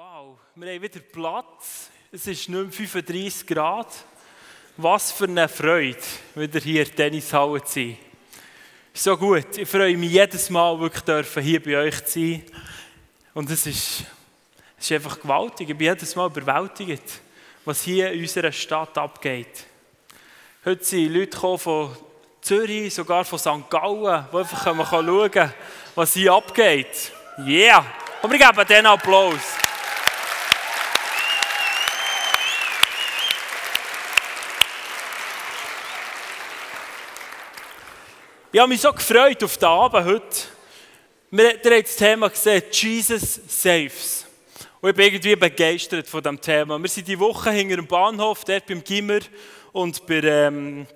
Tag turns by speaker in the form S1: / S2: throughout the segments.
S1: Wow, wir haben wieder Platz. Es ist nicht mehr 35 Grad. Was für eine Freude, wieder hier in Tennishalle zu sein. So gut. Ich freue mich jedes Mal, wirklich hier bei euch zu sein. Und es ist, es ist einfach gewaltig. Ich bin jedes Mal überwältigt, was hier in unserer Stadt abgeht. Heute sind Leute von Zürich, sogar von St. Gallen, die einfach schauen können, was hier abgeht. Yeah! Und wir geben denen Applaus. Ich habe mich so gefreut auf den Abend heute. Wir haben das Thema gesehen, Jesus Saves. Und ich bin irgendwie begeistert von diesem Thema. Wir sind die Woche hinter dem Bahnhof, dort beim Gimmer und bei, ähm,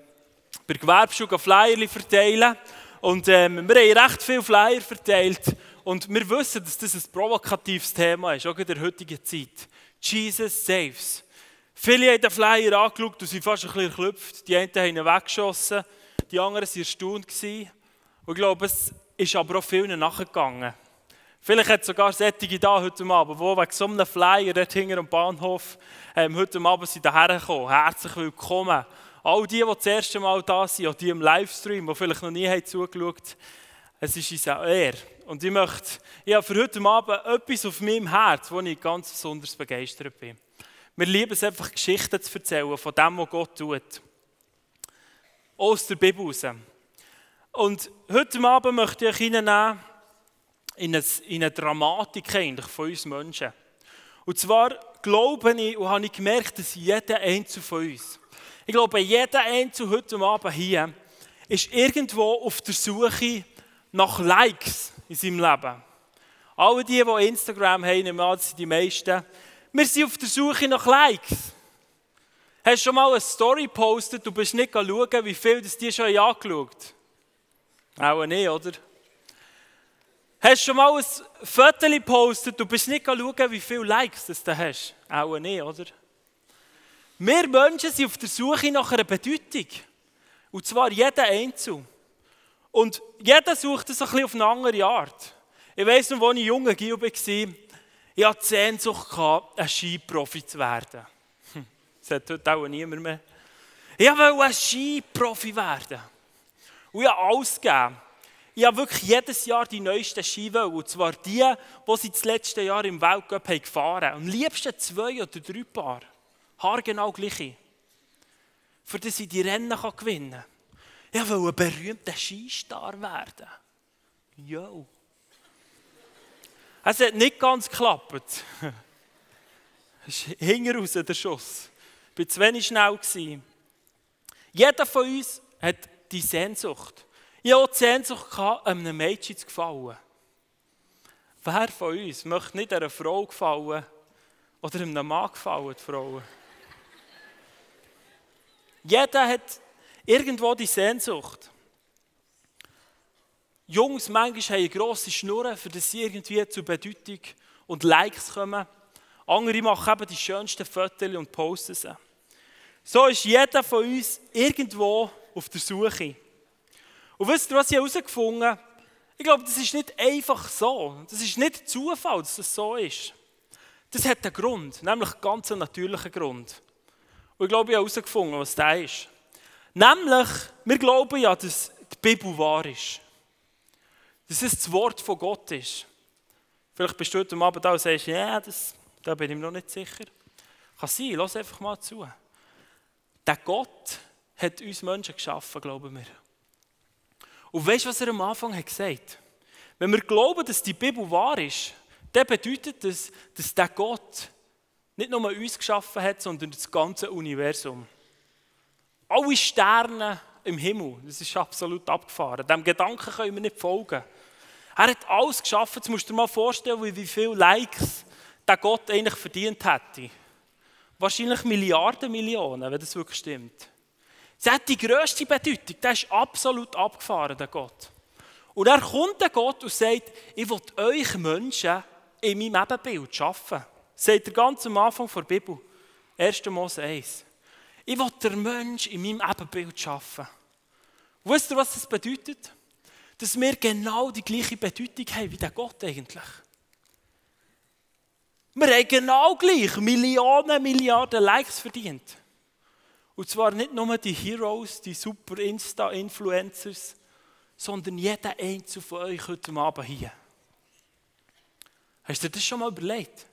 S1: bei Gewerbeschule Flyer verteilen. Und ähm, wir haben recht viele Flyer verteilt. Und wir wissen, dass das ein provokatives Thema ist, auch in der heutigen Zeit. Jesus Saves. Viele haben den Flyer angeschaut und sind fast ein bisschen erklüpft. Die einen haben ihn weggeschossen die anderen waren erstaunt. Und ich glaube, es ist aber auch vielen nachgegangen. Vielleicht hat sogar solche da heute Abend, die wegen so einem Flyer dort hinter am Bahnhof ähm, heute Abend sind gekommen. Herzlich willkommen. All die, die das erste Mal da sind, auch die im Livestream, die vielleicht noch nie haben zugeschaut es ist uns eine Ehre. Und ich möchte, ich habe für heute Abend etwas auf meinem Herz, wo ich ganz besonders begeistert bin. Wir lieben es einfach, Geschichten zu erzählen von dem, was Gott tut aus der Bibel raus. Und heute Abend möchte ich hineinnehmen in eine, in eine Dramatik eigentlich von uns Menschen. Und zwar glaube ich und habe ich gemerkt, dass jeder Einzelne von uns, ich glaube, jeder Einzelne heute Abend hier, ist irgendwo auf der Suche nach Likes in seinem Leben. Alle die, die Instagram haben, das sind die meisten, wir sind auf der Suche nach Likes. Hast du schon mal eine Story gepostet, du bist nicht schauen, wie viel das dir schon angeschaut Auch nicht, oder? Hast du schon mal ein Foto gepostet, du bist nicht schauen, wie viele Likes das du hast? Auch nicht, oder? Wir Menschen sind auf der Suche nach einer Bedeutung. Und zwar jeder Einzelne. Und jeder sucht es ein bisschen auf eine andere Art. Ich weiss noch, als ich junger Gil war, ich hatte die Sehnsucht, ein Skiprofi zu werden. Das hat heute auch niemand mehr. Ich wollte ein Skiprofi werden. Und ich habe alles gegeben. Ich habe wirklich jedes Jahr die neuesten Ski Und zwar die, die sie das letzte Jahr im Weltcup gefahren haben. Am liebsten zwei oder drei Paar. Haargenau gleiche. Für das ich die Rennen gewinnen kann. Ich wollte ein berühmter Skistar werden. Jo. Es hat nicht ganz geklappt. Es ist hinten raus der Schuss. War zu wenig schnell. Jeder von uns hat die Sehnsucht. Ich hatte die Sehnsucht, einem Mädchen zu gefallen. Wer von uns möchte nicht einer Frau gefallen oder einem Mann gefallen, Frauen? Jeder hat irgendwo die Sehnsucht. Jungs manchmal haben grosse Schnurren, für das sie irgendwie zur Bedeutung und Likes kommen. Andere machen eben die schönsten Fotos und posten sie. So ist jeder von uns irgendwo auf der Suche. Und wisst ihr, was ich herausgefunden habe? Ich glaube, das ist nicht einfach so. Das ist nicht Zufall, dass das so ist. Das hat einen Grund, nämlich einen ganz natürlichen Grund. Und ich glaube, ich habe herausgefunden, was das ist. Nämlich, wir glauben ja, dass die Bibel wahr ist. Dass es das Wort von Gott ist. Vielleicht bist du heute Abend da und sagst, ja, das da bin ich mir noch nicht sicher. Kann sein, lass einfach mal zu. Der Gott hat uns Menschen geschaffen, glauben wir. Und weißt du, was er am Anfang hat gesagt Wenn wir glauben, dass die Bibel wahr ist, dann bedeutet das, dass der Gott nicht nur uns geschaffen hat, sondern das ganze Universum. Alle Sterne im Himmel, das ist absolut abgefahren. Dem Gedanken können wir nicht folgen. Er hat alles geschaffen. Jetzt musst du dir mal vorstellen, wie viele Likes der Gott eigentlich verdient hätte. Wahrscheinlich Milliarden, Millionen, wenn das wirklich stimmt. Das hat die grösste Bedeutung. Der ist absolut abgefahren, der Gott. Und er kommt der Gott und sagt, ich will euch Menschen in meinem Ebenbild schaffen. Sagt er ganz am Anfang der Bibel. 1. Mose 1. Ich will den Mensch in meinem Ebenbild schaffen. wisst ihr, was das bedeutet? Dass wir genau die gleiche Bedeutung haben wie der Gott eigentlich. Wir haben genau gleich Millionen, Milliarden Likes verdient. Und zwar nicht nur die Heroes, die super Insta-Influencers, sondern jeder einzelne von euch heute Abend hier. Hast du dir das schon mal überlegt?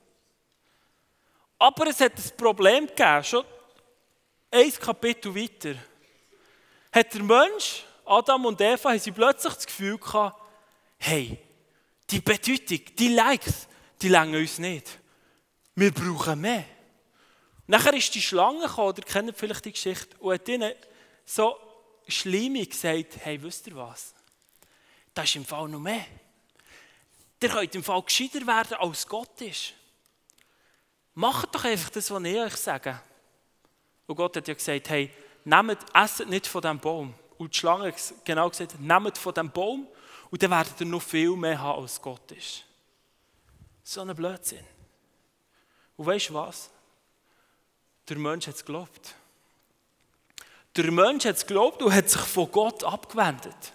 S1: Aber es hat ein Problem gegeben, schon ein Kapitel weiter. Hat der Mensch, Adam und Eva, haben sie plötzlich das Gefühl gehabt, hey, die Bedeutung, die Likes, die länger uns nicht. Wir brauchen mehr. Nachher ist die Schlange gekommen, ihr kennt vielleicht die Geschichte, und hat ihnen so schlimmig gesagt, hey, wisst ihr was? Das ist im Fall noch mehr. Ihr könnt im Fall gescheiter werden, als Gott ist. Macht doch einfach das, was ich euch sage. Und Gott hat ja gesagt, hey, nehmt, esset nicht von diesem Baum. Und die Schlange hat genau gesagt, nehmt von diesem Baum und dann werdet ihr noch viel mehr haben, als Gott ist. So ein Blödsinn. Und weißt du was? Der Mensch hat es geglaubt. Der Mensch hat es geglaubt und hat sich von Gott abgewendet.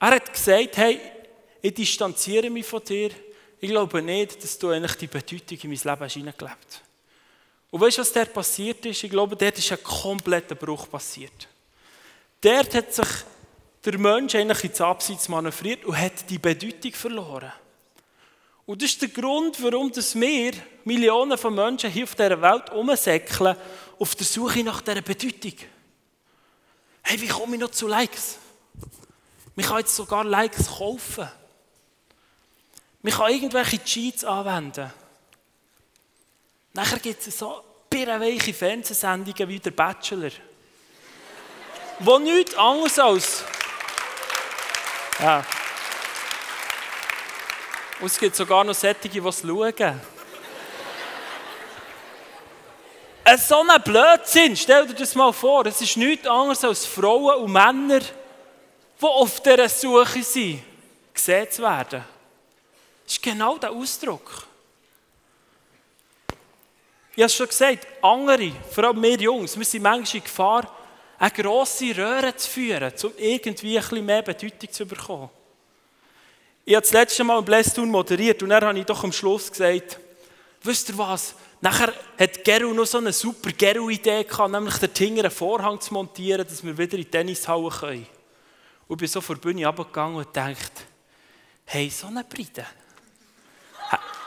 S1: Er hat gesagt, hey, ich distanziere mich von dir. Ich glaube nicht, dass du eigentlich die Bedeutung in mein Leben hast hineingelebt Und weißt du, was dort passiert ist? Ich glaube, dort ist ein kompletter Bruch passiert. Dort hat sich der Mensch eigentlich ins Abseits manövriert und hat die Bedeutung verloren. Und das ist der Grund, warum wir, Millionen von Menschen hier auf dieser Welt umsäckeln, auf der Suche nach dieser Bedeutung. Hey, wie komme ich noch zu Likes? Man kann jetzt sogar Likes kaufen. Man kann irgendwelche Cheats anwenden. Nachher gibt es so birrenweiche Fernsehsendungen wie der Bachelor. wo nichts anderes als ja. Und es gibt sogar noch solche, die es schauen. So ein Blödsinn, stell dir das mal vor. Es ist nichts anderes als Frauen und Männer, die auf dieser Suche sind, gesehen zu werden. Das ist genau der Ausdruck. Ich habe es schon gesagt, andere, vor allem wir Jungs, wir sind manchmal in Gefahr, eine grosse Röhre zu führen, um irgendwie ein bisschen mehr Bedeutung zu bekommen. Ich habe das letzte Mal im Blästun moderiert und dann habe ich doch am Schluss gesagt, wisst ihr was, nachher hat Geru noch so eine super Geru-Idee gehabt, nämlich den Tinger einen Vorhang zu montieren, dass wir wieder in die Tennishalle können. Und bin so vor die Bühne runtergegangen und dachte, hey, so eine Bride.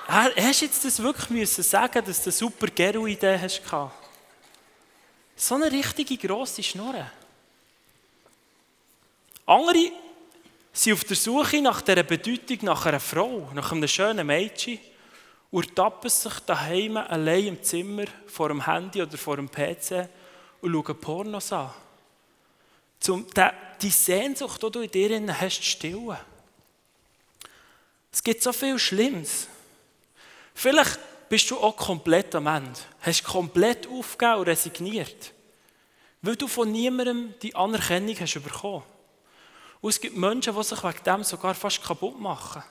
S1: Hast du jetzt das wirklich müssen sagen, dass du eine super Geru-Idee hast gehabt? So eine richtige grosse Schnurre. Andere sind auf der Suche nach dieser Bedeutung, nach einer Frau, nach einem schönen Mädchen und tappen sich daheim allein im Zimmer vor dem Handy oder vor dem PC und schauen Pornos an. Um die Sehnsucht, die du in dir hast, zu stillen. Es gibt so viel Schlimmes. Vielleicht bist du auch komplett am Ende. Hast komplett aufgegeben und resigniert. Weil du von niemandem die Anerkennung hast bekommen. Und es gibt Menschen, die sich wegen dem sogar fast kaputt machen.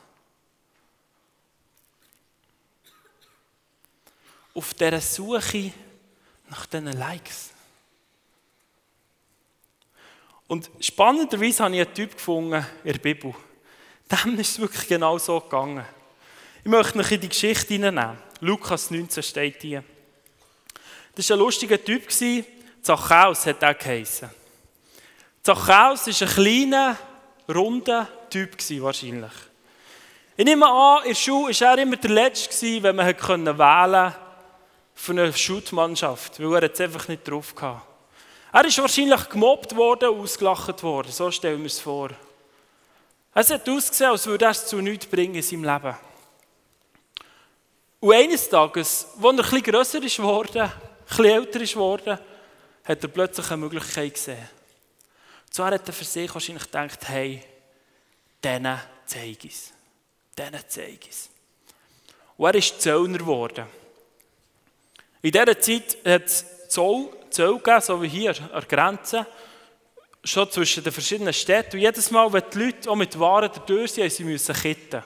S1: Auf dieser Suche nach diesen Likes. Und spannenderweise habe ich einen Typ gefunden in der Bibel. Dem ist es wirklich genau so gegangen. Ich möchte noch in die Geschichte hineinnehmen. Lukas 19 steht hier. Das war ein lustiger Typ, Zachäus hat er geheissen. Zachäus war ein kleiner, runder Typ wahrscheinlich. Ich nehme an, in der Schule war er immer der Letzte, wenn man wählen konnte für eine Schuttmannschaft, weil er es einfach nicht drauf hatte. Er ist wahrscheinlich gemobbt worden und ausgelacht worden, so stellen wir es vor. Es hat ausgesehen, als würde er es zu nichts bringen in seinem Leben. Und eines Tages, als er ein bisschen grösser geworden, ein bisschen älter ist geworden, hat er plötzlich eine Möglichkeit gesehen. Zwar hat er für sich wahrscheinlich gedacht, hey, denen zeige ich es. Denen zeige ich. Und er ist Zöllner geworden. In dieser Zeit hat es Zoll, Zoll gegeben, so wie hier an der Grenze, schon zwischen den verschiedenen Städten. Und jedes Mal, wenn die Leute auch mit Waren durch sind, sie müssen kitten.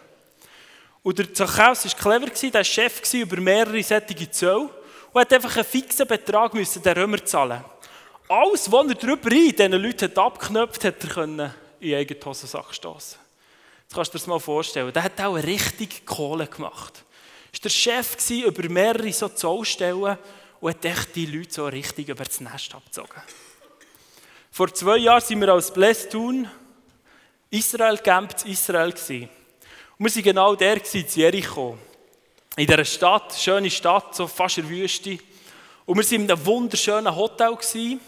S1: Und der Zachäus war clever, er war Chef über mehrere solche Zölle und hat einfach einen fixen Betrag den Römer zahlen. Alles, was er darüber rein diesen Leuten hat abgeknöpft hat, er in den eigenen Hosensack stoßen. Jetzt kannst du dir das mal vorstellen. Der hat auch richtig Kohle gemacht. war der Chef über mehrere so Zollstellen und hat echt die Leute so richtig über das Nest abgezogen. Vor zwei Jahren waren wir als Blästun Israel Camp in Israel. Gewesen. Und wir waren genau der in Jericho. In dieser Stadt, schöne Stadt, so fast in der Wüste. Und wir waren in einem wunderschönen Hotel. Gewesen.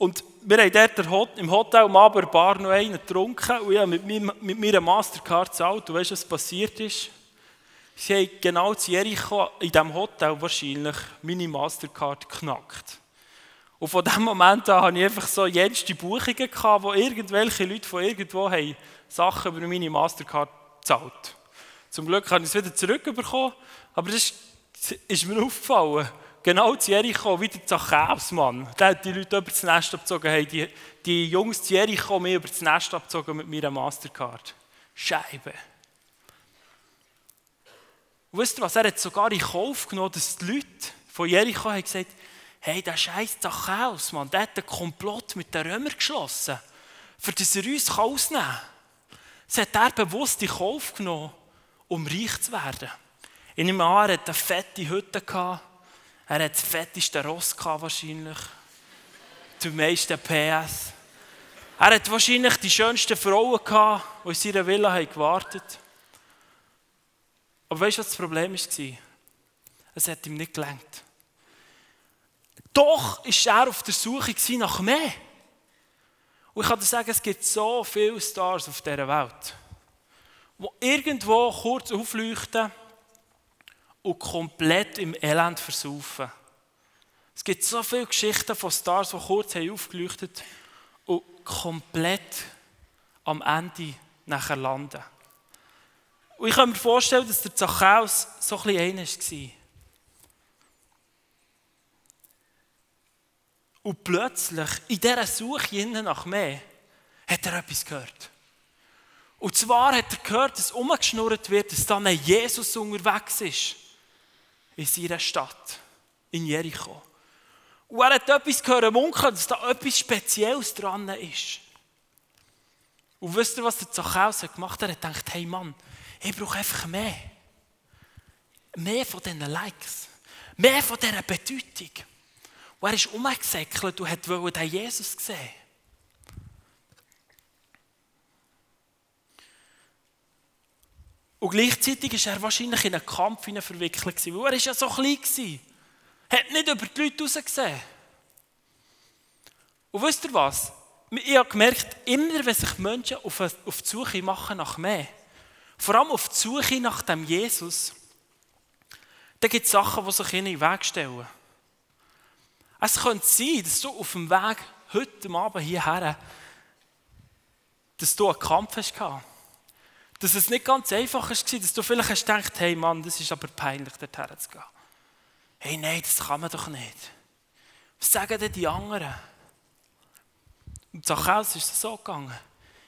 S1: Und wir haben dort im Hotel am Abend Bar noch einen getrunken und ich habe mit, mit meiner Mastercard gezahlt. Du weißt, was passiert ist? Sie haben genau zu Jericho in diesem Hotel wahrscheinlich meine Mastercard geknackt. Und von dem Moment an hatte ich einfach so jenste Buchungen, gehabt, wo irgendwelche Leute von irgendwo haben Sachen über meine Mastercard gezahlt. Zum Glück habe ich es wieder zurückbekommen, aber das ist mir aufgefallen. Genau zu Jericho, wie der Zachäus, Mann. Der hat die Leute über das Nest abgezogen, haben die, die Jungs zu Jericho mir über das Nest abgezogen mit meiner Mastercard. Scheibe. Und wisst ihr was? Er hat sogar in Kauf genommen, dass die Leute von Jericho haben gesagt hey, der scheiß Zachäus, Mann, der hat einen Komplott mit den Römern geschlossen, für das er uns ausnehmen kann. Das hat er bewusst in Kauf genommen, um reich zu werden. In einem Jahr hatte er eine fette Hütte. Er hat das fetteste Ross gehabt, wahrscheinlich. Die meisten PS. Er hat wahrscheinlich die schönsten Frauen gehabt, die in seiner Villa haben gewartet Aber weißt du, was das Problem war? Es hat ihm nicht gelangt. Doch war er auf der Suche nach mehr. Und ich kann dir sagen, es gibt so viele Stars auf dieser Welt, die irgendwo kurz aufleuchten und komplett im Elend versaufen. Es gibt so viele Geschichten von Stars, die kurz haben aufgeleuchtet und komplett am Ende nachher landen. Und ich kann mir vorstellen, dass der Zachäus so ein bisschen einer war. Und plötzlich, in dieser Suche nach mehr, hat er etwas gehört. Und zwar hat er gehört, dass umgeschnurrt wird, dass dann ein Jesus unterwegs ist. In seiner Stadt, in Jericho. Und er hat etwas gehört, munkeln, dass da etwas Spezielles dran ist. Und wisst ihr, was der Zachäus gemacht hat? Er hat gedacht, hey Mann, ich brauche einfach mehr. Mehr von diesen Likes. Mehr von dieser Bedeutung. Und er ist umgesäckelt und wollte den Jesus sehen. Und gleichzeitig war er wahrscheinlich in einen Kampf verwickelt, weil er ja so klein war. hat nicht über die Leute rausgesehen. Und wisst ihr was? Ich habe gemerkt, immer wenn sich Menschen auf, die Suche machen nach mehr, vor allem auf die Suche nach dem Jesus, dann gibt es Sachen, die sich ihnen in den Weg stellen. Es könnte sein, dass du auf dem Weg heute Abend hierher, dass du einen Kampf hast gehabt. Dass es nicht ganz einfach war, dass du vielleicht hast gedacht, hey Mann, das ist aber peinlich, dorthin zu gehen. Hey, nein, das kann man doch nicht. Was sagen denn die anderen? Und Zachäus ist es so gegangen.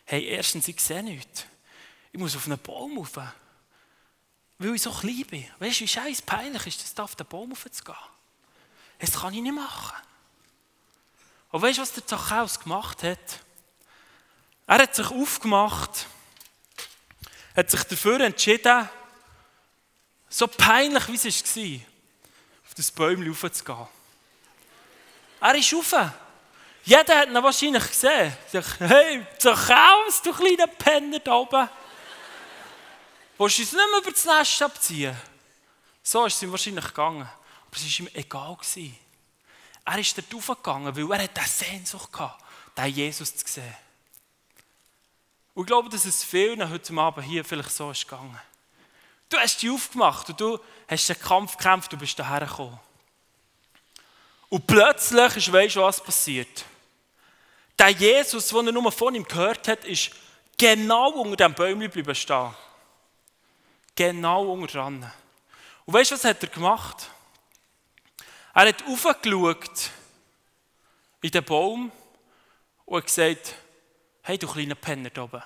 S1: Hey, erstens, ich sehe nichts. Ich muss auf einen Baum rauf. Weil ich so klein bin. Weißt du, wie scheiß peinlich ist es, auf den Baum rauf zu gehen? Das kann ich nicht machen. Und weißt du, was der Zachäus gemacht hat? Er hat sich aufgemacht, hat sich dafür entschieden, so peinlich wie es war, auf das Bäumchen raufzugehen. Er ist rauf. Jeder hat ihn wahrscheinlich gesehen. Sagt, hey, Zachäus, du kleiner Penner da oben. Willst du uns nicht mehr über das Nest abziehen? So ist es ihm wahrscheinlich gegangen. Aber es war ihm egal. Er ist dort raufgegangen, weil er eine Sehnsucht hatte, den Jesus zu sehen. Und ich glaube, dass es vielen heute Abend hier vielleicht so ist gegangen. Du hast dich aufgemacht und du hast den Kampf gekämpft, du bist daher gekommen. Und plötzlich ist, weißt du, was passiert? Der Jesus, den er nur von ihm gehört hat, ist genau unter dem Bäumchen bleiben stehen. Genau unter dran. Und weißt du, was hat er gemacht? Er hat aufgeschaut in den Baum und gesagt, hey du kleiner Penner da oben.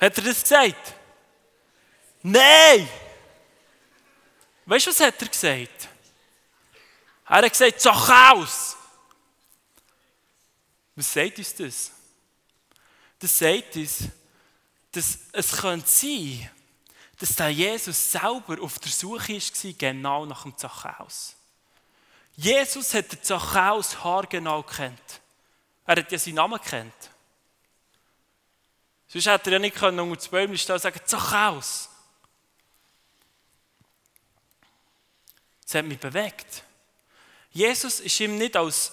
S1: Hat er das gesagt? Nein! Weißt du, was hat er gesagt? Er hat gesagt, Zachäus! Was sagt uns das? Das sagt uns, dass es könnte sein, dass der Jesus selber auf der Suche war, genau nach dem Zachäus. Jesus hat den Zachäus haargenau kennt. Er hat ja seinen Namen kennt. Sonst hätte er ja nicht können unter das Bäumchen stehen und sagen, Zachäus. Das hat mich bewegt. Jesus ist ihm nicht als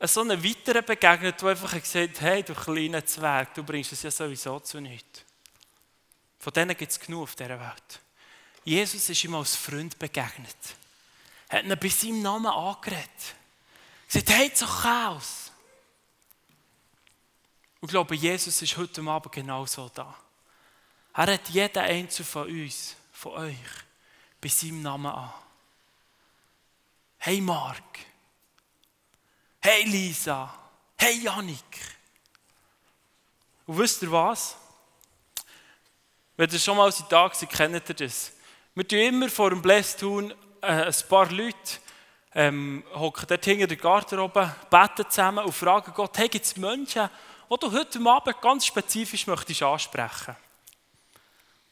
S1: so einen weiteren begegnet, der einfach gesagt hat, hey, du kleiner Zwerg, du bringst es ja sowieso zu nichts. Von denen gibt es genug auf dieser Welt. Jesus ist ihm als Freund begegnet. Er Hat ihn bei seinem Namen angeredet. Er gesagt, hey, Zachäus. Und ich glaube, Jesus ist heute Abend genauso da. Er hat jeden Einzelnen von uns, von euch, bei seinem Namen an. Hey Mark. Hey Lisa. Hey Janik. Und wisst ihr was? Wenn ihr schon mal in Tag seid, kennt ihr das. Wir tun immer vor dem Blästun äh, ein paar Leute ähm, hocken dort hinter der Garderobe, beten zusammen und fragen Gott, hey, gibt es Menschen, die du heute Abend ganz spezifisch möchtest ansprechen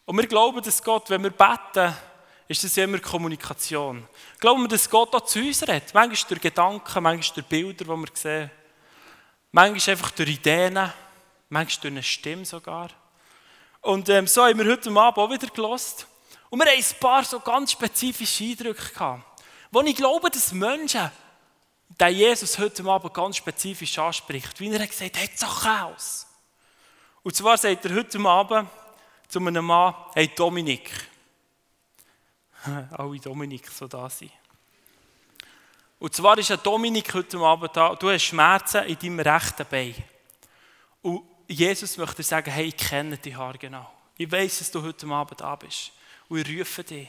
S1: Und wir glauben, dass Gott, wenn wir beten, ist das immer Kommunikation. Glauben wir, dass Gott auch zu uns redet. Manchmal durch Gedanken, manchmal durch Bilder, die wir sehen. Manchmal einfach durch Ideen, manchmal durch eine Stimme sogar. Und ähm, so haben wir heute Abend auch wieder gelost. Und wir haben ein paar so ganz spezifische Eindrücke gehabt, wo ich glaube, dass Menschen, der Jesus heute Abend ganz spezifisch anspricht, wie er gesagt hat, hey, Zachäus. Und zwar sagt er heute Abend zu einem Mann, hey Dominik. Alle Dominik so da sind. Und zwar ist ein Dominik heute Abend da, du hast Schmerzen in deinem rechten Bein. Und Jesus möchte sagen, hey, ich kenne dich genau. Ich weiß, dass du heute Abend da bist und ich rufe dich.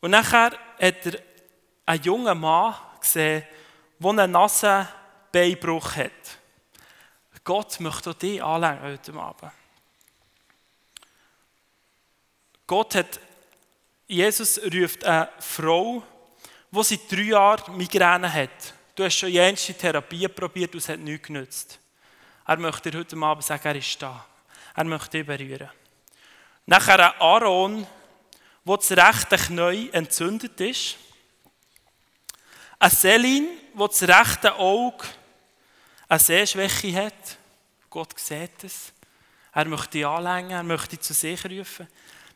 S1: Und nachher hat er einen jungen Mann gesehen, der einen nassen Beinbruch hat. Gott möchte auch dich anlegen heute Abend. Gott hat, Jesus ruft eine Frau, die seit drei Jahren Migräne hat. Du hast schon jenste Therapie probiert und es hat nichts genützt. Er möchte dir heute Abend sagen, er ist da. Er möchte dich berühren. Nachher ein Aaron, wo das rechte Knie entzündet ist. Ein Selin, wo das rechte Auge eine Sehschwäche hat. Gott sieht es. Er möchte dich anlängen, er möchte dich zu sich rufen.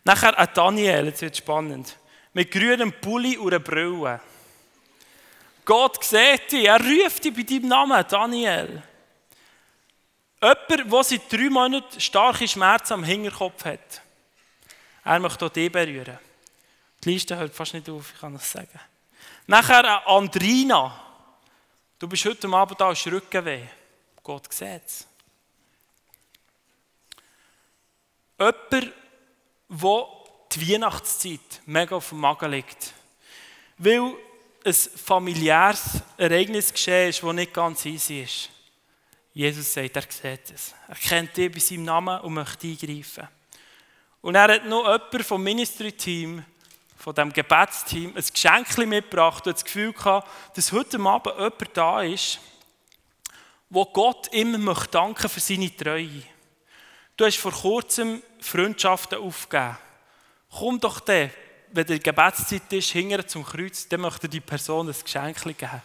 S1: Nachher ein Daniel, jetzt wird spannend. Mit grünem Pulli und einer Brille. Gott sieht dich, er ruft dich bei deinem Namen, Daniel. Jemand, der seit drei Monaten starke Schmerzen am Hinterkopf hat. Er möchte auch dich berühren. Die Liste hört fast nicht auf, ich kann das sagen. Nachher Andrina. Du bist heute Abend da, hast Rückenweh. Gott sieht es. Jemand, der die Weihnachtszeit mega auf dem Magen liegt. Weil ein familiäres Ereignis geschehen ist, das nicht ganz easy ist. Jesus sagt, er sieht es. Er kennt dich bei seinem Namen und möchte eingreifen. Und er hat noch jemanden vom Ministry-Team, von dem Gebetsteam, ein Geschenk mitgebracht und das Gefühl gehabt, dass heute Abend jemand da ist, wo Gott immer möchte danken für seine Treue. Du hast vor kurzem Freundschaften aufgegeben. Komm doch dann, wenn die Gebetszeit ist, hinterher zum Kreuz, dann möchte die Person ein Geschenk geben.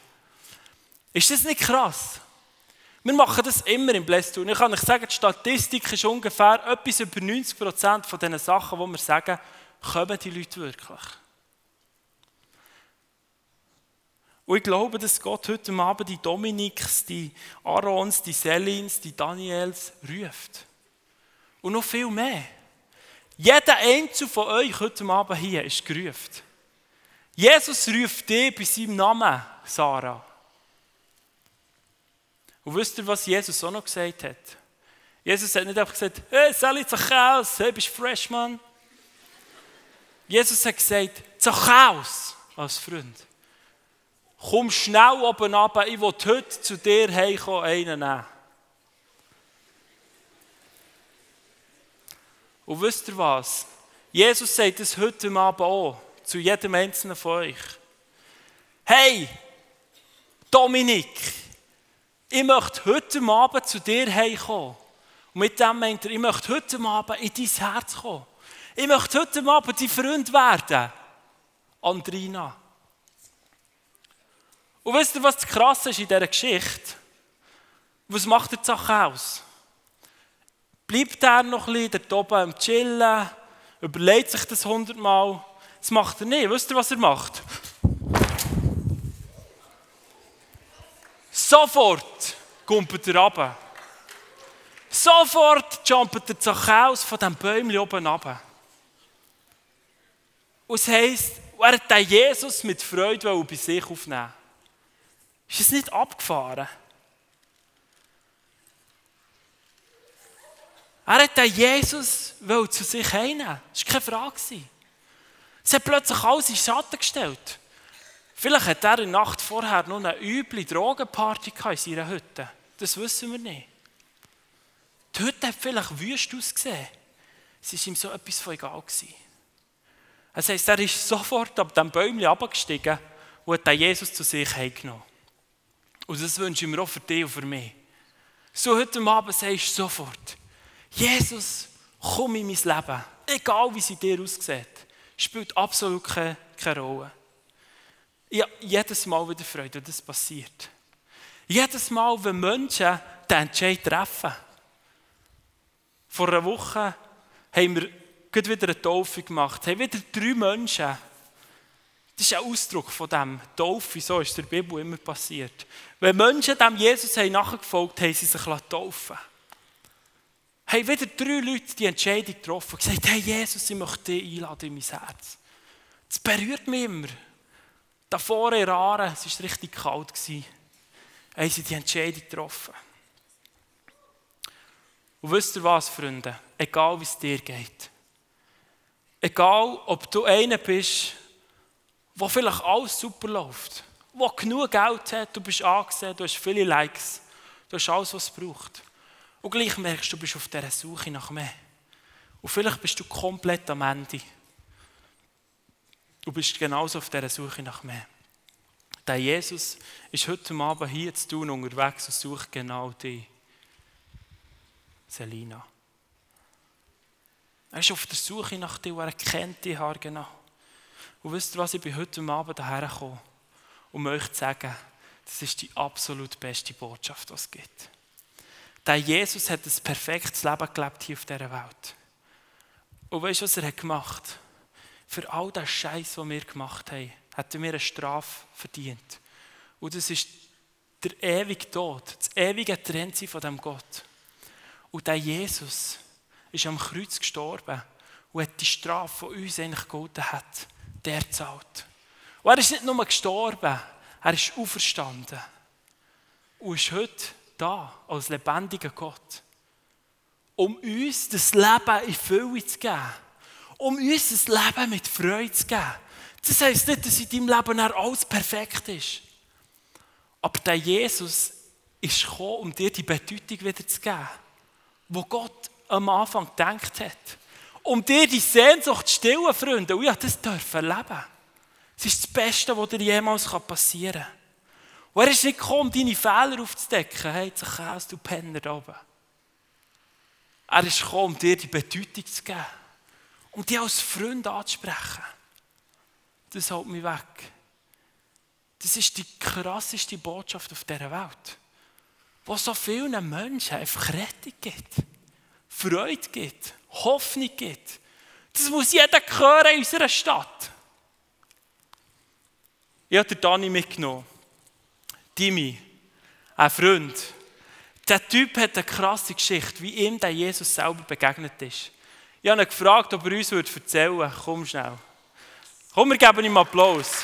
S1: Ist das nicht krass? Wir machen das immer im Blästun. Ich kann euch sagen, die Statistik ist ungefähr etwas über 90 Prozent von den Sachen, die wir sagen, kommen die Leute wirklich. Und ich glaube, dass Gott heute Abend die Dominiks, die Aarons, die Selins, die Daniels ruft. Und noch viel mehr. Jeder Einzelne von euch heute Abend hier ist gerufen. Jesus ruft dich bei seinem Namen, Sarah. Und wisst ihr, was Jesus auch noch gesagt hat? Jesus hat nicht einfach gesagt, hey, Sally Zachäus, hey, bist du fresh, Mann? Jesus hat gesagt, Zachäus, als Freund, komm schnell oben runter, ich will heute zu dir heimkommen, einen nehmen. Und wisst ihr was? Jesus sagt es heute Abend auch zu jedem einzelnen von euch. Hey, Dominik, ich möchte heute Abend zu dir heimkommen. Und mit dem meint er, ich möchte heute Abend in dein Herz kommen. Ich möchte heute Abend dein Freund werden. Andrina. Und wisst ihr, was das Krasse ist in dieser Geschichte? Was macht der Zachäus? Bleibt er noch ein bisschen dort oben am Chillen, überlegt sich das hundertmal. Das macht er nicht. Wisst ihr, was er macht? Sofort kumpelt er runter. Sofort jumpt der Zachäus von diesem Bäumchen oben runter. Und es heisst, er hat den Jesus mit Freude bei sich aufnehmen. Ist es nicht abgefahren? Er hat den Jesus zu sich heimnehmen. Das war keine Frage. Es hat plötzlich alles in Schatten gestellt. Vielleicht hat er in der Nacht vorher noch eine üble Drogenparty in seiner Hütte. Das wissen wir nicht. Die Hütte hat vielleicht wüst ausgesehen. Es war ihm so etwas von egal. Gewesen. Das heisst, er ist sofort ab dem Bäumchen abgestiegen und hat den Jesus zu sich heimgenommen. Und das wünsche ich mir auch für dich und für mich. So heute Abend sagst du sofort, Jesus, komm in mein Leben. Egal wie sie dir aussieht. Spielt absolut keine, keine Rolle. Ich habe jedes Mal wieder Freude, wenn das passiert. Jedes Mal, wenn Menschen den Entscheid treffen. Vor einer Woche haben wir wieder eine Taufe gemacht, haben wieder drei Menschen. Das ist ein Ausdruck von dem. Taufe, so ist in der Bibel immer passiert. Wenn Menschen dem Jesus haben nachgefolgt haben, sie sich taufen Haben wieder drei Leute die Entscheidung getroffen und gesagt, hey Jesus, ich möchte dich einladen in mein Herz. Das berührt mich immer. Davor in Raren, es war richtig kalt, haben sie die Entscheidung getroffen. Und wisst ihr was, Freunde? Egal wie es dir geht. Egal, ob du einer bist, wo vielleicht alles super läuft, wo genug Geld hat, du bist angesehen, du hast viele Likes, du hast alles, was es braucht. Und gleich merkst du, du bist auf dieser Suche nach mehr. Und vielleicht bist du komplett am Ende. Du bist genauso auf dieser Suche nach mehr. Der Jesus ist heute Abend hier zu tun unterwegs und sucht genau dich. Selina. Er ist auf der Suche nach dir und er kennt dich genau. Und wisst ihr was, ich bin heute Abend hierher gekommen, um euch zu sagen, das ist die absolut beste Botschaft, die es gibt. Der Jesus hat ein perfektes Leben gelebt hier auf dieser Welt. Und weißt du, was er hat gemacht? Für all den Scheiß, den wir gemacht haben, hat er mir eine Strafe verdient. Und das ist der ewige Tod, das ewige Trennsein von dem Gott. Und der Jesus ist am Kreuz gestorben und hat die Strafe, die uns eigentlich gegolten hat, der zahlt. Und er ist nicht nur gestorben, er ist auferstanden. Und ist heute da, als lebendiger Gott. Um uns das Leben in Fülle zu geben. Um uns das Leben mit Freude zu geben. Das heisst nicht, dass in deinem Leben alles perfekt ist. Aber der Jesus ist gekommen, um dir die Bedeutung wieder zu geben, wo Gott am Anfang gedacht hat. Um dir die Sehnsucht zu stillen, Freunde. Und ja, das dürfen leben. Das ist das Beste, was dir jemals passieren kann. Und er ist nicht gekommen, deine Fehler aufzudecken. Hey, Zachäus, du Penner da oben. Er ist gekommen, um dir die Bedeutung zu geben. Um dich als Freund anzusprechen. Das hält mich weg. Das ist die krasseste Botschaft auf dieser Welt. Wo so vielen Menschen einfach Rettung gibt. Freude gibt, Hoffnung gibt. Das muss jeder hören in unserer Stadt. Ich habe Dani mitgenommen. Dimi, ein Freund. Der Typ hat eine krasse Geschichte, wie ihm der Jesus selber begegnet ist. Ich habe ihn gefragt, ob er uns erzählen würde. Komm schnell. Komm, wir geben ihm Applaus.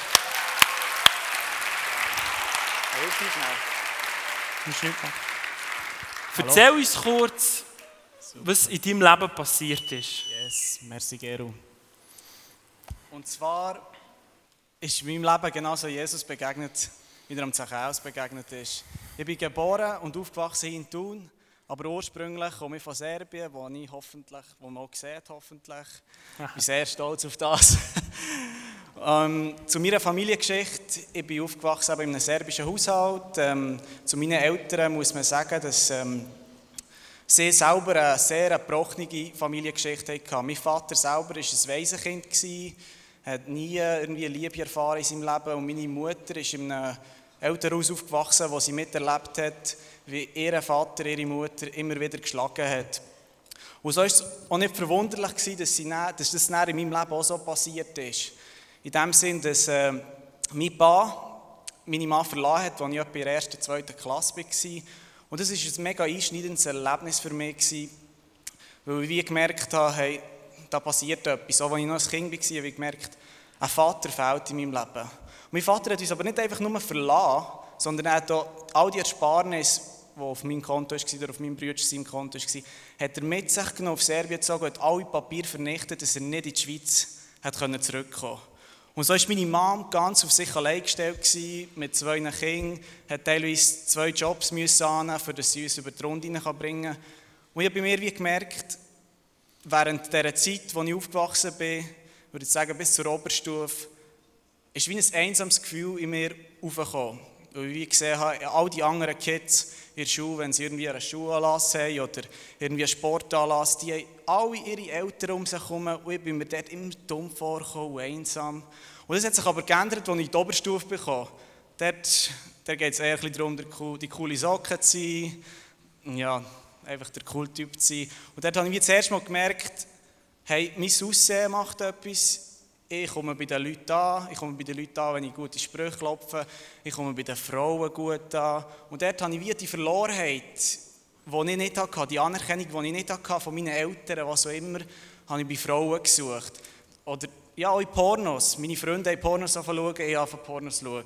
S1: Erzähl uns kurz, was in deinem Leben passiert ist.
S2: Yes, merci Geru. Und zwar ist in meinem Leben genauso Jesus begegnet, wie er am Zachäus begegnet ist. Ich bin geboren und aufgewachsen in Thun, aber ursprünglich komme ich von Serbien, wo ich hoffentlich, wo man auch sieht, hoffentlich. Ich bin sehr stolz auf das. ähm, zu meiner Familiengeschichte. Ich bin aufgewachsen in einem serbischen Haushalt. Ähm, zu meinen Eltern muss man sagen, dass ähm, sie selber eine sehr gebrochene Familiengeschichte hatten. Mein Vater selber war ein Waisenkind, hat nie irgendwie Liebe erfahren in seinem Leben und meine Mutter ist in einem Elternhaus aufgewachsen, wo sie miterlebt hat, wie ihr Vater ihre Mutter immer wieder geschlagen hat. Und so war es auch nicht verwunderlich, dass, sie dann, dass das in meinem Leben auch so passiert ist. In dem Sinn, dass äh, mein Pa meine Mann verlassen hat, als ich etwa in der ersten, zweiten Klasse war. Und das war ein mega einschneidendes Erlebnis für mich, weil ich gemerkt habe, hey, da passiert etwas. Auch als ich noch ein Kind war, habe ich gemerkt, ein Vater fehlt in meinem Leben. Und mein Vater hat uns aber nicht einfach nur verlassen, sondern er hat auch all die Ersparnisse, die auf meinem Konto war oder auf meinem Bruder seinem Konto war, hat er mit sich genommen auf Serbien gezogen und alle Papiere vernichtet, dass er nicht in die Schweiz hat zurückkommen konnte. Und so war meine Mom ganz auf sich allein gestellt, mit zwei Kindern, hat teilweise zwei Jobs müssen annehmen, damit sie uns über die Runde bringen kann. Und ich habe bei mir wie gemerkt, während dieser Zeit, in der ich aufgewachsen bin, würde ich sagen bis zur Oberstufe, ist wie ein einsames Gefühl in mir aufgekommen. Weil ich gesehen habe, all die anderen Kids in Schule, wenn sie irgendwie einen Schulanlass haben oder irgendwie einen Sportanlass, die haben alle ihre Eltern um sich herum und ich bin mir dort immer dumm vorgekommen und einsam. Und das hat sich aber geändert, als ich die Oberstufe bekam. Dort, dort geht es eher darum, die coole Socke zu sein, ja, einfach der coole Typ zu sein. Und dort habe ich das erste Mal gemerkt, hey, mein Aussehen macht etwas, ich komme bei den Leuten an, ich komme bei den Leuten an, wenn ich gute Sprüche klopfe, ich komme bei den Frauen gut an. Und dort habe ich wie die Verlorenheit, die ich nicht hatte, die Anerkennung, die ich nicht hatte von meinen Eltern, was auch immer, habe ich bei Frauen gesucht. Oder ja, auch in Pornos. Meine Freunde haben Pornos angefangen ich habe Pornos schauen.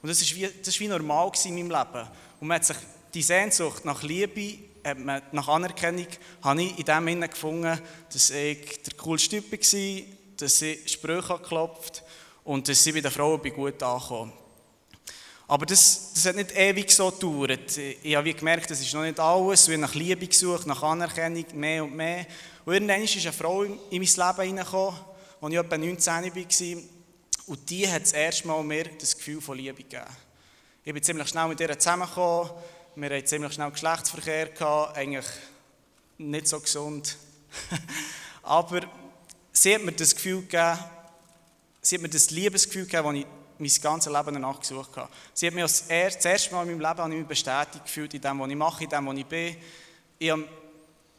S2: Und das war wie, wie normal in meinem Leben. Und man hat sich die Sehnsucht nach Liebe, nach Anerkennung, habe ich in dem Sinne gefunden, dass ich der coolste Typ war, dass sie Sprüche geklopft und dass sie bei den Frauen gut ankommen. Aber das, das hat nicht ewig so gedauert. Ich habe gemerkt, das ist noch nicht alles. Ich habe nach Liebe gesucht, nach Anerkennung, mehr und mehr. Und irgendwann ist eine Frau in mein Leben hineingekommen, als ich etwa 19 war. Und die hat das erste Mal mir das Gefühl von Liebe gegeben. Ich bin ziemlich schnell mit ihr zusammengekommen. Wir hatten ziemlich schnell Geschlechtsverkehr, gehabt, eigentlich nicht so gesund. Aber sie hat mir das Gefühl gegeben, sie hat mir das Liebesgefühl gegeben, das ich mein ganzes Leben danach gesucht habe. Sie hat mir das erste Mal in meinem Leben mich bestätigt gefühlt in dem, was ich mache, in dem, was ich bin. Ich habe,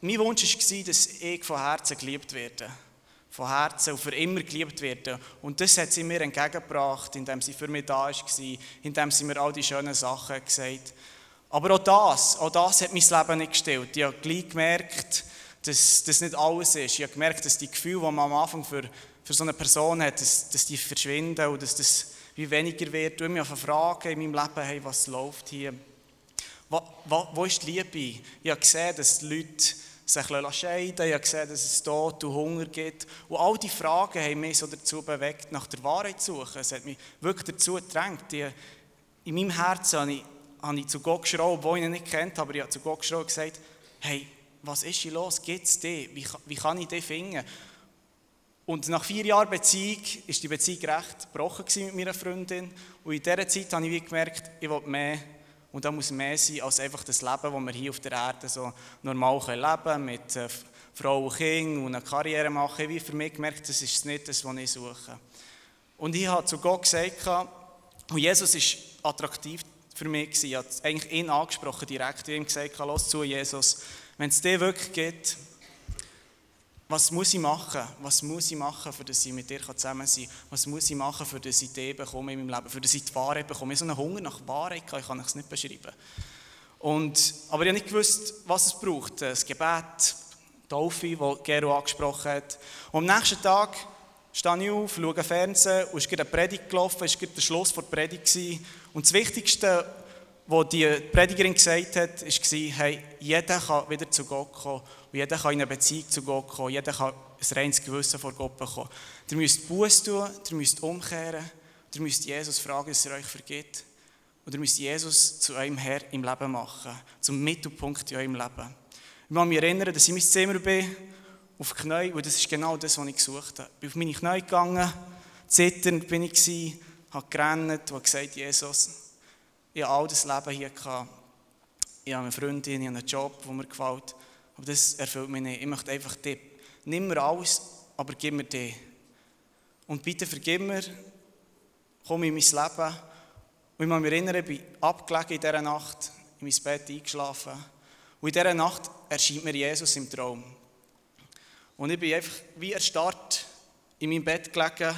S2: mein Wunsch war, dass ich von Herzen geliebt werde. Von Herzen und für immer geliebt werde. Und das hat sie mir entgegengebracht, indem sie für mich da war, indem sie mir all die schönen Sachen gesagt hat. Aber auch das, auch das hat mein Leben nicht gestellt. Ich habe gleich gemerkt, dass das nicht alles ist. Ich habe gemerkt, dass die Gefühle, die man am Anfang für, für so eine Person hat, dass, dass die verschwinden und dass das wie weniger wird. Ich mich fragen in meinem Leben, hey, was läuft hier? Wo, wo, wo ist die Liebe? Ich habe gesehen, dass die Leute sich scheiden Ich habe gesehen, dass es Tod und Hunger gibt. Und all diese Fragen haben mich so dazu bewegt, nach der Wahrheit zu suchen. Es hat mich wirklich dazu gedrängt. In meinem Herzen habe ich, habe ich zu Gott geschrien, obwohl ich ihn nicht kennt, aber ich habe zu Gott geschrien und gesagt, hey, was ist hier los? Gibt es dich? Wie, wie kann ich dich finden? Und nach vier Jahren Beziehung war die Beziehung recht gebrochen mit meiner Freundin. Und in dieser Zeit habe ich gemerkt, ich will mehr. Und da muss mehr sein als einfach das Leben, das wir hier auf der Erde so normal leben können, mit äh, Frau und Kind und eine Karriere machen. Ich habe für mich gemerkt, das ist nicht das, was ich suche. Und ich habe zu Gott gesagt, und Jesus war attraktiv für mich. Ich habe eigentlich ihn angesprochen direkt. Ich ihm gesagt, los zu Jesus, wenn es dir wirklich geht, was muss ich machen? Was muss ich machen, für dass ich mit dir zusammen sein kann? Was muss ich machen, für dass ich die bekomme in meinem Leben, für dass ich die Wahrheit bekomme? Ich habe so einen Hunger nach Wahrheit, ich kann es nicht beschreiben. Und, aber ich habe nicht gewusst, was es braucht. Das Gebet, Taufe, die Gero angesprochen hat. Und am nächsten Tag stehe ich auf, schaue Fernsehen und es ist gerade eine Predigt gelaufen, es war der Schluss der Predigt. Und das Wichtigste, was die Predigerin gesagt hat, war, hey, jeder kann wieder zu Gott kommen und jeder kann in eine Beziehung zu Gott kommen, jeder kann ein reines Gewissen vor Gott bekommen. Ihr müsst Buß tun, ihr müsst umkehren, ihr müsst Jesus fragen, dass er euch vergibt. Und ihr müsst Jesus zu eurem Herr im Leben machen, zum Mittelpunkt in eurem Leben. Ich kann mich erinnern, dass ich in mein Zimmer bin, auf die Knie, und das ist genau das, was ich gesucht habe. Ich bin auf meine Knie gegangen, zitternd bin ich, habe gerannt und gesagt, Jesus, ich habe all das Leben hier. Ich habe eine Freundin, ich habe einen Job, der mir gefällt. Aber das erfüllt mich nicht. Ich möchte einfach dich. Nimm mir alles, aber gib mir dich. Und bitte vergib mir, komm in mein Leben. Und ich muss mich erinnern, ich bin abgelegen in dieser Nacht, in mein Bett eingeschlafen. Und in dieser Nacht erscheint mir Jesus im Traum. Und ich bin einfach wie erstarrt in meinem Bett gelegen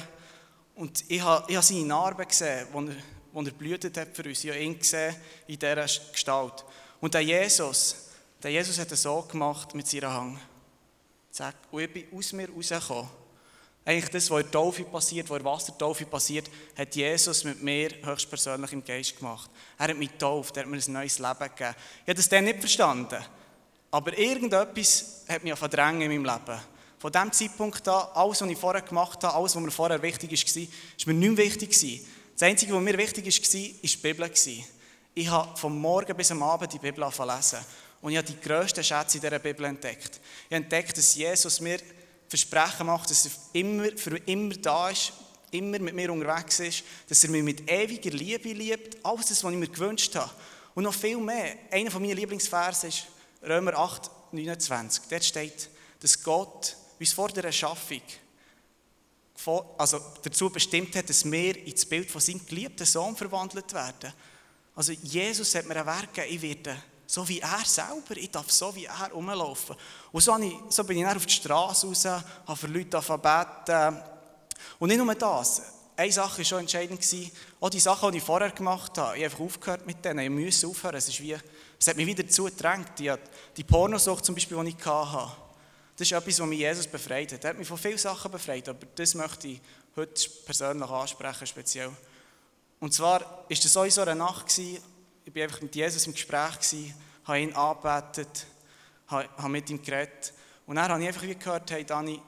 S2: und ich habe, ich habe seine Narben gesehen, wo er, wo er blühtet hat für uns. Ich habe ihn gesehen in dieser Gestalt. Und der Jesus, der Jesus hat es so gemacht mit seiner Hang. Und ich bin aus mir rausgekommen. Eigentlich das, was in der Taufe passiert, was in der Wassertaufe passiert, hat Jesus mit mir höchstpersönlich im Geist gemacht. Er hat mich getauft, er hat mir ein neues Leben gegeben. Ich habe das dann nicht verstanden. Aber irgendetwas hat mich verdrängt in meinem Leben. Von diesem Zeitpunkt an, alles, was ich vorher gemacht habe, alles, was mir vorher wichtig war, war mir nicht mehr wichtig. Das Einzige, was mir wichtig war, war die Bibel. Ich habe vom Morgen bis am Abend die Bibel lesen. Und ich habe die grössten Schätze in dieser Bibel entdeckt. Ich habe entdeckt, dass Jesus mir Versprechen macht, dass er immer, für immer da ist, immer mit mir unterwegs ist, dass er mich mit ewiger Liebe liebt, alles das, was ich mir gewünscht habe. Und noch viel mehr. Einer meiner Lieblingsverse ist Römer 8, 29. Dort steht, dass Gott uns vor der Erschaffung also dazu bestimmt hat, dass wir ins Bild von seinem geliebten Sohn verwandelt werden. Also Jesus hat mir ein Werk gegeben, ich werde so wie er selber. Ich darf so wie er rumlaufen. Und so, ich, so bin ich dann auf die Straße raus, habe für Leute beten. Und nicht nur das. Eine Sache war schon entscheidend. Auch die Sachen, die ich vorher gemacht habe. Ich habe einfach aufgehört mit denen. Ich musste aufhören. Es, ist wie, es hat mich wieder dazu gedrängt. Die, die Pornosucht zum Beispiel, die ich hatte. Das ist etwas, was mich Jesus befreit hat. Er hat mich von vielen Sachen befreit. Aber das möchte ich heute persönlich ansprechen, speziell. Und zwar war das so in so einer Nacht, ich war einfach mit Jesus im Gespräch, gewesen, habe ihn angebetet, habe mit ihm geredet. Und dann habe ich einfach gehört, hey Dani,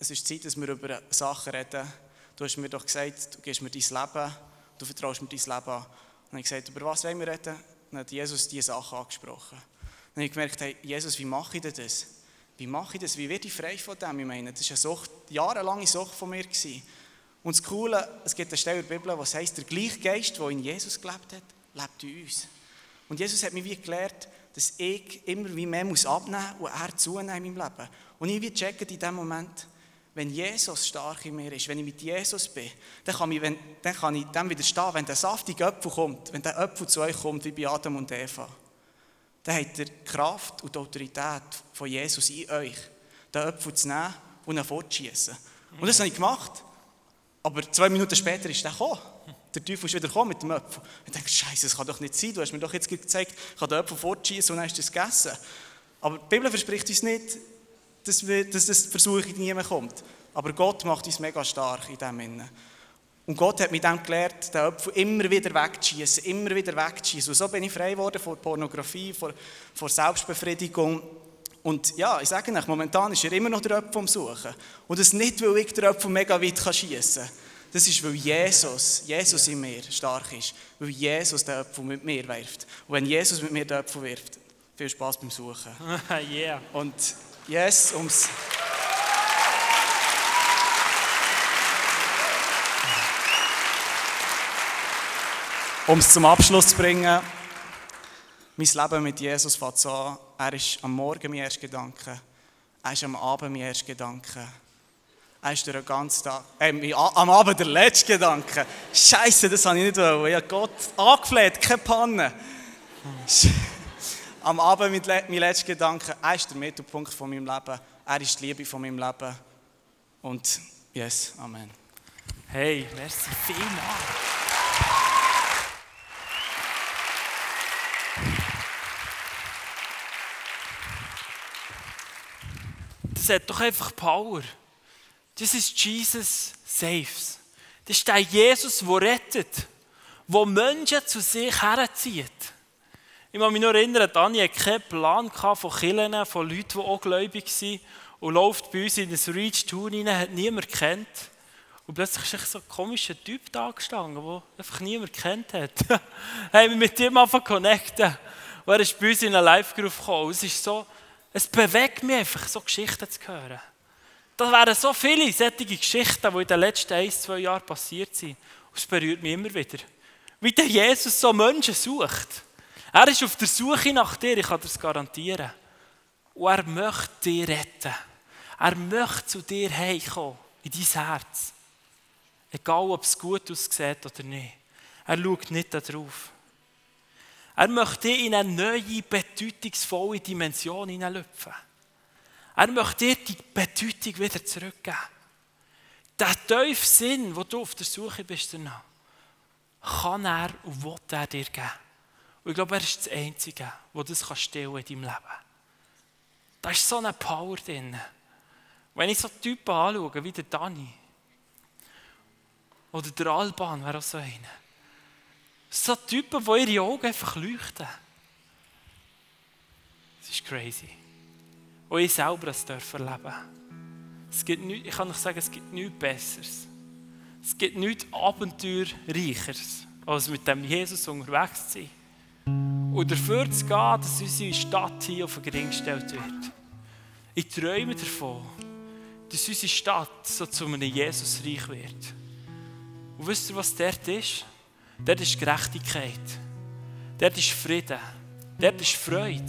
S2: es ist Zeit, dass wir über Sachen reden. Du hast mir doch gesagt, du gibst mir dein Leben, du vertraust mir dein Leben an. Und habe ich gesagt, über was wollen wir reden? Dann hat Jesus diese Sachen angesprochen. Dann habe ich gemerkt, hey, Jesus, wie mache ich denn das? Wie mache ich das? Wie werde ich frei von dem? Ich meine, das war eine Sucht, jahrelange Sucht von mir. Gewesen. Und das Coole, es gibt eine Stelle in der Bibel, was heißt, der gleiche Geist, der in Jesus gelebt hat, lebt in uns. Und Jesus hat mir wie gelehrt, dass ich immer wie mehr muss abnehmen und er zunehmen in meinem Leben. Und ich wie checken in dem Moment, wenn Jesus stark in mir ist, wenn ich mit Jesus bin, dann kann ich, wenn, dann kann ich dem widerstehen, wenn der saftige Apfel kommt, wenn der Apfel zu euch kommt, wie bei Adam und Eva, dann habt ihr die Kraft und die Autorität von Jesus in euch, den Apfel zu nehmen und ihn fortzuschießen. Und das habe ich gemacht. Aber zwei Minuten später ist er gekommen der Teufel ist wieder gekommen mit dem Apfel. Ich denke, Scheiße, das kann doch nicht sein. Du hast mir doch jetzt gezeigt, ich kann den Apfel fortschießen und dann hast du es gegessen. Aber die Bibel verspricht uns nicht, dass, wir, dass das Versuchung nie mehr kommt. Aber Gott macht uns mega stark in dem Sinne. Und Gott hat mir dann gelehrt, den Apfel immer wieder wegzuschießen, immer wieder wegzuschießen. Und so bin ich frei geworden vor Pornografie, vor Selbstbefriedigung. Und ja, ich sage euch, momentan ist er immer noch der Apfel am Suchen. Und das nicht, weil ich den Apfel mega weit schießen kann. Das ist, weil Jesus, Jesus in mir stark ist. Weil Jesus den Apfel mit mir wirft. Und wenn Jesus mit mir den Apfel wirft, viel Spaß beim Suchen.
S1: yeah.
S2: Und yes, ums. Um es zum Abschluss zu bringen, mein Leben mit Jesus fängt so an. Er ist am Morgen mein erster Gedanke. Er ist am Abend mein erster Gedanke. Er ist den ganzen Tag, äh, am Abend der letzte Gedanke. Scheiße, das habe ich nicht wollen. Ich habe Gott angefleht, keine Panne. Am Abend mein letzter Gedanke, er ist der Mittelpunkt von meinem Leben. Er ist die Liebe von meinem Leben. Und yes, Amen.
S1: Hey, merci vielmals. Das hat doch einfach Power. Das ist Jesus Saves. Das ist der Jesus, der rettet, der Menschen zu sich herzieht. Ich kann mich noch erinnern, Dani hatte keinen Plan von Kirchen, von Leuten, die auch gläubig sind und läuft bei uns in das Reach Tour rein, hat niemand kennt. Und plötzlich ist so ein komischer Typ da gestanden, den einfach niemand kennt hat. haben wir mit ihm einfach connecten. Und er ist bei uns in eine Live-Group gekommen. Es ist so, es bewegt mich einfach, so Geschichten zu hören. Das wären so viele solche Geschichten, die in den letzten ein, zwei Jahren passiert sind. Und es berührt mich immer wieder. Wie der Jesus so Menschen sucht. Er ist auf der Suche nach dir, ich kann das garantieren. Und er möchte dich retten. Er möchte zu dir heimkommen, in dein Herz. Egal, ob es gut aussieht oder nicht. Er schaut nicht darauf. Er möchte dich in eine neue, bedeutungsvolle Dimension hineinlüpfen. Er möchte dir die Bedeutung wieder zurückgeben. Der tiefe Sinn, wo du auf der Suche bist danach, kann er und will er dir geben. Und ich glaube, er ist das Einzige, der das stillen in deinem Leben. Da ist so eine Power drin. Wenn ich so Typen anschaue, wie der Dani oder der Alban, wäre auch so einer. So Typen, die ihre Augen einfach leuchten. Das ist crazy. Und ich selber es erleben es gibt nicht, Ich kann euch sagen, es gibt nichts Besseres. Es gibt nichts Abenteuerreicheres, als mit dem Jesus unterwegs zu sein. Und dafür zu gehen, dass unsere Stadt hier auf den Ring gestellt wird. Ich träume davon, dass unsere Stadt so zu einem Jesusreich wird. Und wisst ihr, was dort ist? Dort ist Gerechtigkeit. Dort ist Frieden. Dort ist Freude.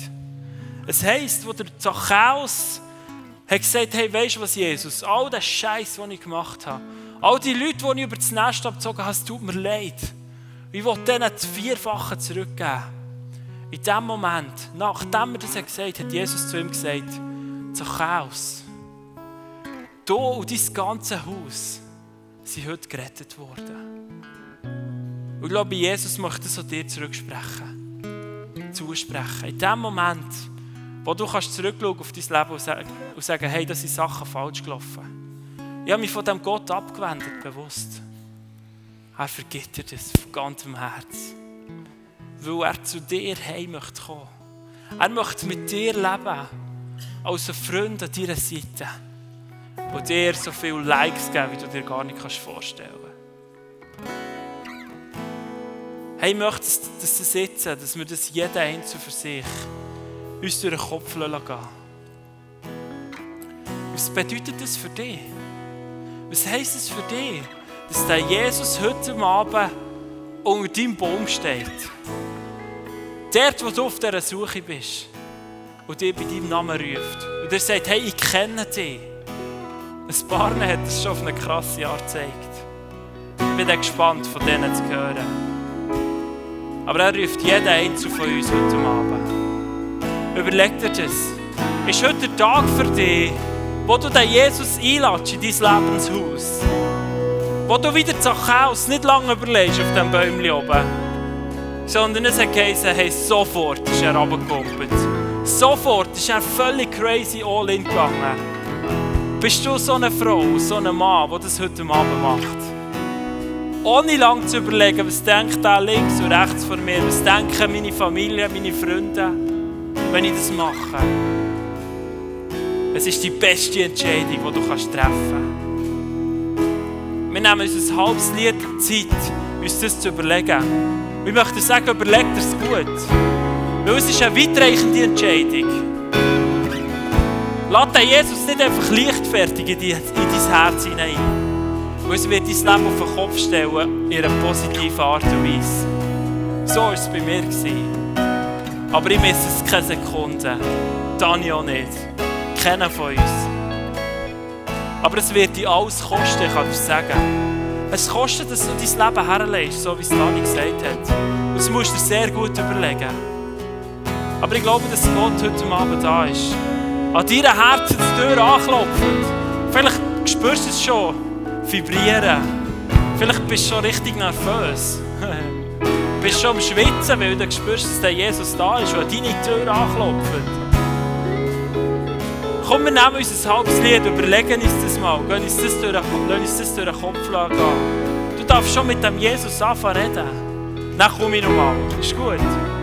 S1: Es heisst, wo der Zachäus hat gesagt, hey, weißt du was, Jesus? All das Scheiß, den ich gemacht habe, all die Leute, die ich über das Nest abgezogen habe, es tut mir leid. Ich will denen das Vierfache zurückgeben. In dem Moment, nachdem er das gesagt hat, hat Jesus zu ihm gesagt, Zachäus, du und dein ganzes Haus sind heute gerettet worden. Und ich glaube, Jesus möchte an dir zurücksprechen. Zusprechen. In dem Moment, wo du kannst zurückschauen auf dein Leben und sagen, hey, das sind Sachen falsch gelaufen. Ich habe mich von dem Gott abgewendet, bewusst. Er vergibt dir das von ganzem Herz. Weil er zu dir heim möchte kommen. Er möchte mit dir leben. Als ein Freund an deiner Seite. Und dir so viele Likes geben, wie du dir gar nicht vorstellen kannst. Hey, ich möchte, dass das sitzen, dass wir das jeder Einzelne für sich uns durch den Kopf gehen Was bedeutet das für dich? Was heisst es für dich, dass der Jesus heute Abend unter deinem Baum steht? Dort, wo du auf dieser Suche bist und dich bei deinem Namen ruft. Und er sagt, hey, ich kenne dich. Ein paar hat es schon auf eine krasse Art gezeigt. Ich bin gespannt, von denen zu hören. Aber er ruft jeden Einzelnen von uns heute Abend. Überleg dir das. Ist heute der Tag für dich, wo du den Jesus einlädst in dein Lebenshaus? Wo du wieder Zachäus nicht lange überlegst auf dem Bäumchen oben. Sondern es hat geheißen, hey, sofort ist er runtergekumpelt. Sofort ist er völlig crazy all in gegangen. Bist du so eine Frau, so ein Mann, der das heute Abend macht? Ohne lange zu überlegen, was denkt der links und rechts von mir, was denken meine Familie, meine Freunde wenn ich das mache. Es ist die beste Entscheidung, die du kannst treffen kannst. Wir nehmen uns ein halbes Lied Zeit, uns das zu überlegen. Wir möchten sagen, überleg dir es gut. Weil es ist eine weitreichende Entscheidung. Lass Jesus nicht einfach leichtfertig in dein Herz hinein. Weil es wird dein Leben auf den Kopf stellen, in einer positiven Art und Weise. So war es bei mir. Aber ich misse es keine Sekunde. Dani auch nicht. Keiner von uns. Aber es wird dir alles kosten, ich kann dir sagen. Es kostet, dass du dein Leben herlegst, so wie es Dani gesagt hat. Und das musst du dir sehr gut überlegen. Aber ich glaube, dass Gott heute Abend da ist. An deiner Herzenstür anklopft. Vielleicht spürst du es schon. Vibrieren. Vielleicht bist du schon richtig nervös. bist schon am Schwitzen, weil du spürst, dass der Jesus da ist und an deine Tür anklopft. Komm, wir nehmen uns ein halbes Lied, überlegen uns das mal, lassen uns das durch, lassen uns das durch den Kopf gehen. Du darfst schon mit dem Jesus anfangen reden. Dann komme ich nochmal. Ist gut.